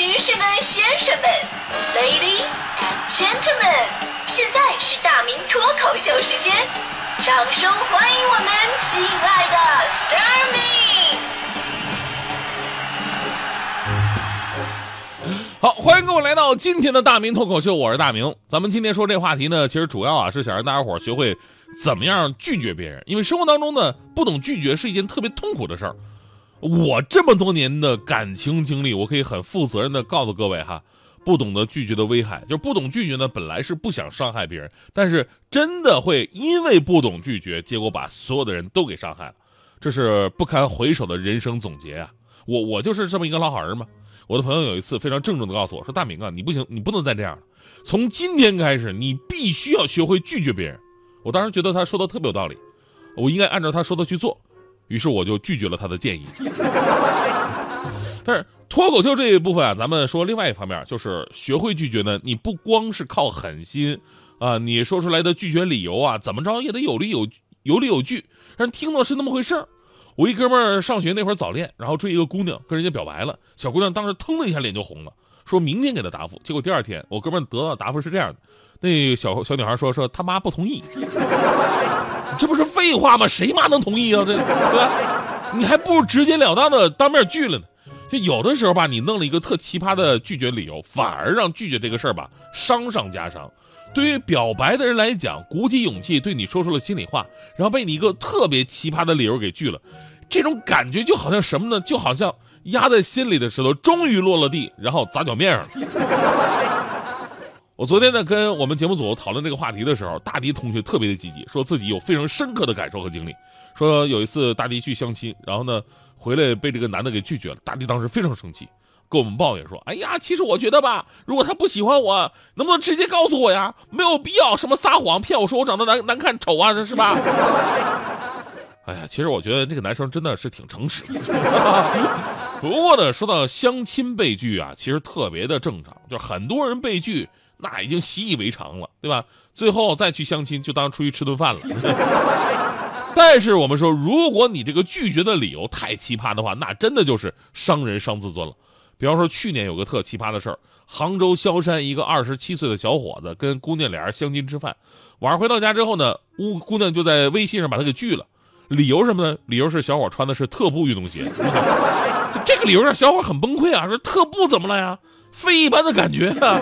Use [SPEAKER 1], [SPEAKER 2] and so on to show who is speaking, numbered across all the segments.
[SPEAKER 1] 女士们、先生们，Ladies and Gentlemen，现在是大明脱口秀时间，掌声欢迎我们亲爱的 s t a r m y
[SPEAKER 2] 好，欢迎各位来到今天的大明脱口秀，我是大明。咱们今天说这话题呢，其实主要啊是想让大家伙学会怎么样拒绝别人，因为生活当中呢，不懂拒绝是一件特别痛苦的事儿。我这么多年的感情经历，我可以很负责任的告诉各位哈，不懂得拒绝的危害，就是不懂拒绝呢，本来是不想伤害别人，但是真的会因为不懂拒绝，结果把所有的人都给伤害了，这是不堪回首的人生总结啊！我我就是这么一个老好人嘛。我的朋友有一次非常郑重的告诉我说：“大明啊，你不行，你不能再这样了，从今天开始，你必须要学会拒绝别人。”我当时觉得他说的特别有道理，我应该按照他说的去做。于是我就拒绝了他的建议。但是脱口秀这一部分啊，咱们说另外一方面，就是学会拒绝呢。你不光是靠狠心啊，你说出来的拒绝理由啊，怎么着也得有理有有理有据，让人听到是那么回事儿。我一哥们儿上学那会儿早恋，然后追一个姑娘，跟人家表白了。小姑娘当时腾的一下脸就红了，说明天给他答复。结果第二天，我哥们儿得到答复是这样的：那小小女孩说说他妈不同意。这不是废话吗？谁妈能同意啊？这对吧？你还不如直截了当的当面拒了呢。就有的时候吧，你弄了一个特奇葩的拒绝理由，反而让拒绝这个事儿吧伤上加伤。对于表白的人来讲，鼓起勇气对你说出了心里话，然后被你一个特别奇葩的理由给拒了，这种感觉就好像什么呢？就好像压在心里的石头终于落了地，然后砸脚面上了。我昨天呢跟我们节目组讨论这个话题的时候，大迪同学特别的积极，说自己有非常深刻的感受和经历。说有一次大迪去相亲，然后呢回来被这个男的给拒绝了。大迪当时非常生气，跟我们抱怨说：“哎呀，其实我觉得吧，如果他不喜欢我，能不能直接告诉我呀？没有必要什么撒谎骗我说我长得难难看丑啊，这是吧？” 哎呀，其实我觉得这个男生真的是挺诚实。不过呢，说到相亲被拒啊，其实特别的正常，就很多人被拒。那已经习以为常了，对吧？最后再去相亲，就当出去吃顿饭了。但是我们说，如果你这个拒绝的理由太奇葩的话，那真的就是伤人伤自尊了。比方说，去年有个特奇葩的事儿，杭州萧山一个二十七岁的小伙子跟姑娘俩人相亲吃饭，晚上回到家之后呢，姑姑娘就在微信上把他给拒了，理由什么呢？理由是小伙穿的是特步运动鞋。这个理由让小伙很崩溃啊，说特步怎么了呀？非一般的感觉啊。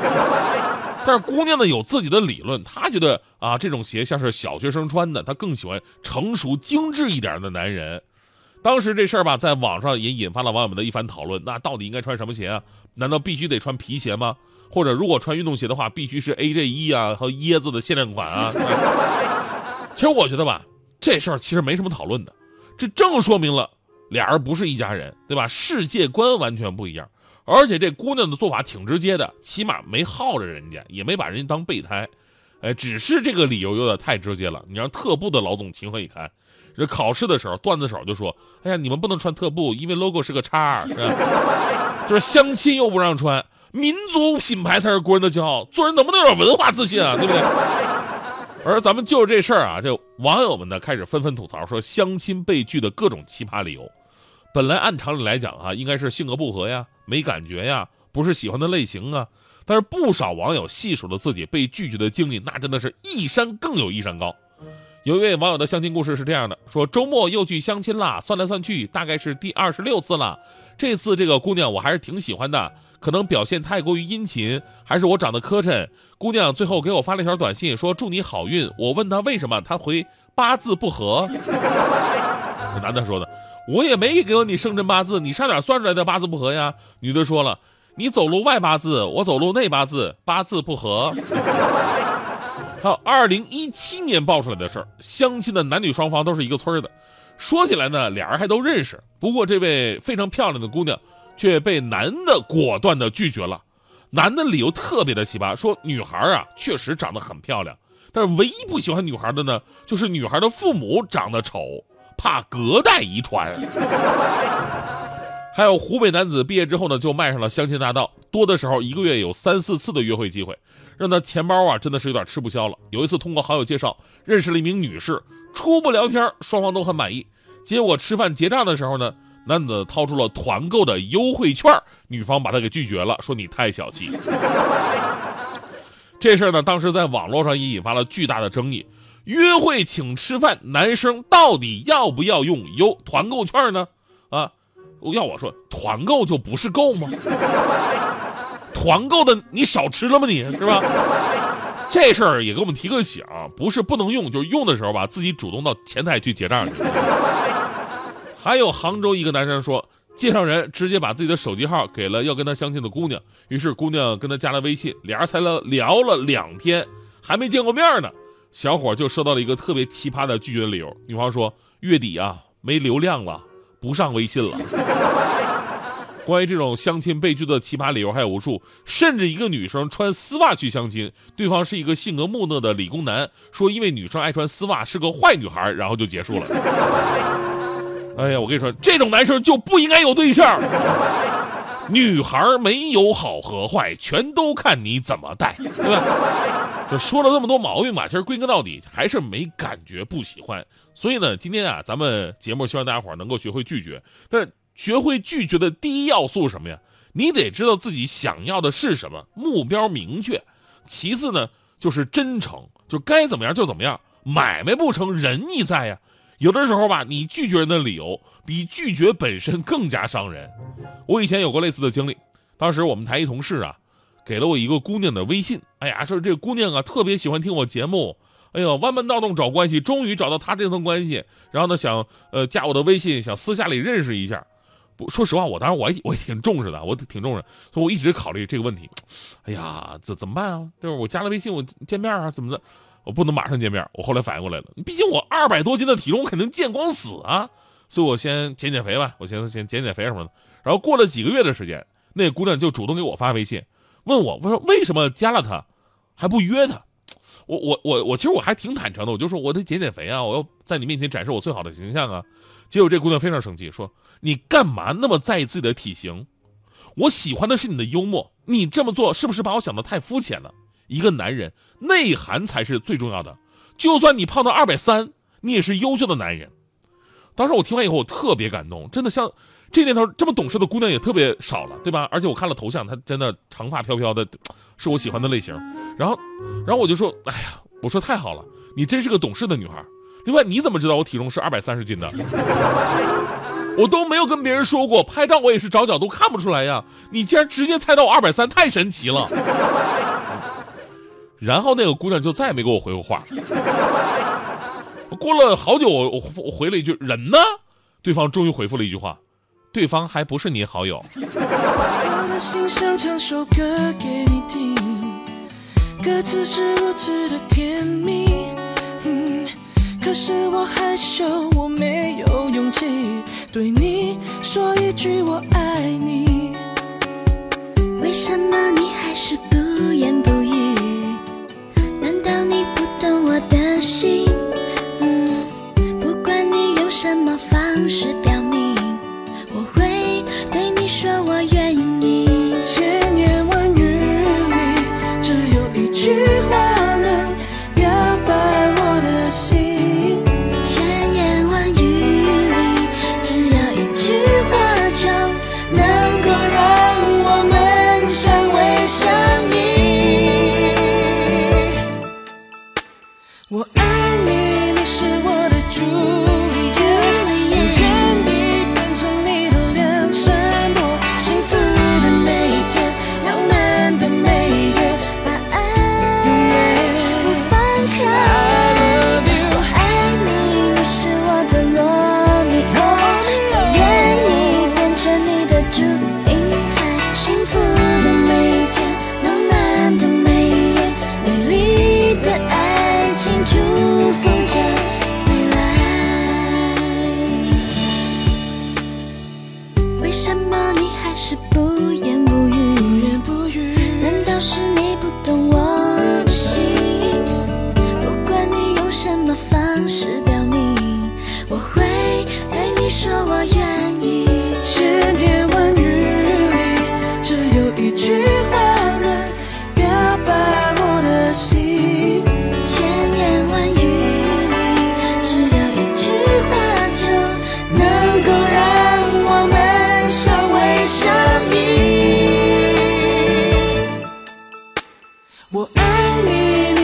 [SPEAKER 2] 但是姑娘呢有自己的理论，她觉得啊这种鞋像是小学生穿的，她更喜欢成熟精致一点的男人。当时这事儿吧，在网上也引发了网友们的一番讨论。那到底应该穿什么鞋啊？难道必须得穿皮鞋吗？或者如果穿运动鞋的话，必须是 AJ 一啊和椰子的限量款啊？其实我觉得吧，这事儿其实没什么讨论的，这正说明了俩人不是一家人，对吧？世界观完全不一样。而且这姑娘的做法挺直接的，起码没耗着人家，也没把人家当备胎，哎，只是这个理由有点太直接了。你让特步的老总情何以堪？这考试的时候，段子手就说：“哎呀，你们不能穿特步，因为 logo 是个叉。”就是相亲又不让穿，民族品牌才是国人的骄傲，做人能不能有点文化自信啊？对不对？而咱们就这事儿啊，这网友们呢开始纷纷吐槽说相亲被拒的各种奇葩理由。本来按常理来讲啊，应该是性格不合呀。没感觉呀，不是喜欢的类型啊。但是不少网友细数了自己被拒绝的经历，那真的是一山更有一山高。有一位网友的相亲故事是这样的：说周末又去相亲啦，算来算去大概是第二十六次了。这次这个姑娘我还是挺喜欢的，可能表现太过于殷勤，还是我长得磕碜。姑娘最后给我发了一条短信，说祝你好运。我问她为什么，她回八字不合。男的说的。我也没给你生辰八字，你上哪算出来的八字不合呀？女的说了，你走路外八字，我走路内八字，八字不合。还有二零一七年爆出来的事儿，相亲的男女双方都是一个村的，说起来呢，俩人还都认识。不过这位非常漂亮的姑娘却被男的果断的拒绝了，男的理由特别的奇葩，说女孩啊确实长得很漂亮，但是唯一不喜欢女孩的呢，就是女孩的父母长得丑。怕隔代遗传，还有湖北男子毕业之后呢，就迈上了相亲大道，多的时候一个月有三四次的约会机会，让他钱包啊真的是有点吃不消了。有一次通过好友介绍认识了一名女士，初步聊天，双方都很满意。结果吃饭结账的时候呢，男子掏出了团购的优惠券，女方把他给拒绝了，说你太小气。这事儿呢，当时在网络上也引发了巨大的争议。约会请吃饭，男生到底要不要用优团购券呢？啊，要我说，团购就不是购吗？团购的你少吃了吗？你是吧？这事儿也给我们提个醒，不是不能用，就是用的时候吧，自己主动到前台去结账去。还有杭州一个男生说，介绍人直接把自己的手机号给了要跟他相亲的姑娘，于是姑娘跟他加了微信，俩人才了聊了两天，还没见过面呢，小伙就收到了一个特别奇葩的拒绝理由。女方说月底啊没流量了，不上微信了。关于这种相亲被拒的奇葩理由还有无数，甚至一个女生穿丝袜去相亲，对方是一个性格木讷的理工男，说因为女生爱穿丝袜是个坏女孩，然后就结束了。哎呀，我跟你说，这种男生就不应该有对象。女孩没有好和坏，全都看你怎么带，对吧？就说了这么多毛病吧，其实归根到底还是没感觉，不喜欢。所以呢，今天啊，咱们节目希望大家伙能够学会拒绝，但。学会拒绝的第一要素什么呀？你得知道自己想要的是什么，目标明确。其次呢，就是真诚，就该怎么样就怎么样。买卖不成仁义在呀。有的时候吧，你拒绝人的理由比拒绝本身更加伤人。我以前有过类似的经历，当时我们台一同事啊，给了我一个姑娘的微信。哎呀，说这姑娘啊，特别喜欢听我节目。哎呦，弯门盗洞找关系，终于找到她这层关系。然后呢，想呃加我的微信，想私下里认识一下。不，说实话，我当时我也我也挺重视的，我挺重视，所以我一直考虑这个问题。哎呀，怎怎么办啊？就是我加了微信，我见面啊，怎么的？我不能马上见面。我后来反应过来了，毕竟我二百多斤的体重，我肯定见光死啊！所以我先减减肥吧，我先先减减肥什么的。然后过了几个月的时间，那姑娘就主动给我发微信，问我，我说为什么加了她还不约她？我我我我其实我还挺坦诚的，我就说我得减减肥啊，我要在你面前展示我最好的形象啊。结果这姑娘非常生气，说：“你干嘛那么在意自己的体型？我喜欢的是你的幽默，你这么做是不是把我想的太肤浅了？一个男人内涵才是最重要的，就算你胖到二百三，你也是优秀的男人。”当时我听完以后，我特别感动，真的像这年头这么懂事的姑娘也特别少了，对吧？而且我看了头像，她真的长发飘飘的，是我喜欢的类型。然后，然后我就说：“哎呀，我说太好了，你真是个懂事的女孩。”另外，你怎么知道我体重是二百三十斤的？我都没有跟别人说过，拍照我也是找角度看不出来呀。你竟然直接猜到我二百三，太神奇了。然后那个姑娘就再也没给我回过话。过了好久，我我回了一句“人呢？”对方终于回复了一句话：“对方还不是你好友。”我的心想唱首歌给你听，歌词是如此的甜蜜。可是我害羞，我没有勇气对你说一句我爱你。为什么你还是不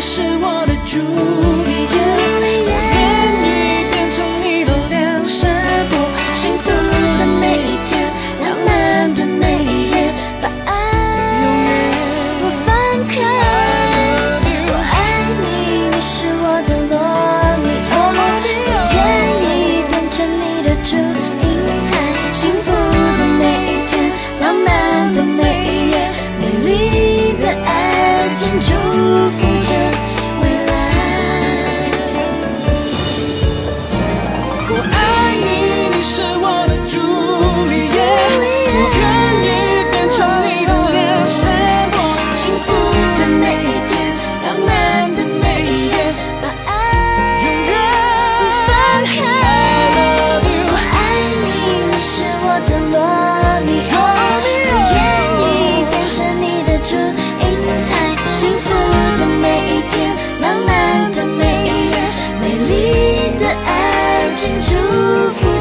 [SPEAKER 2] 是我的主。祝福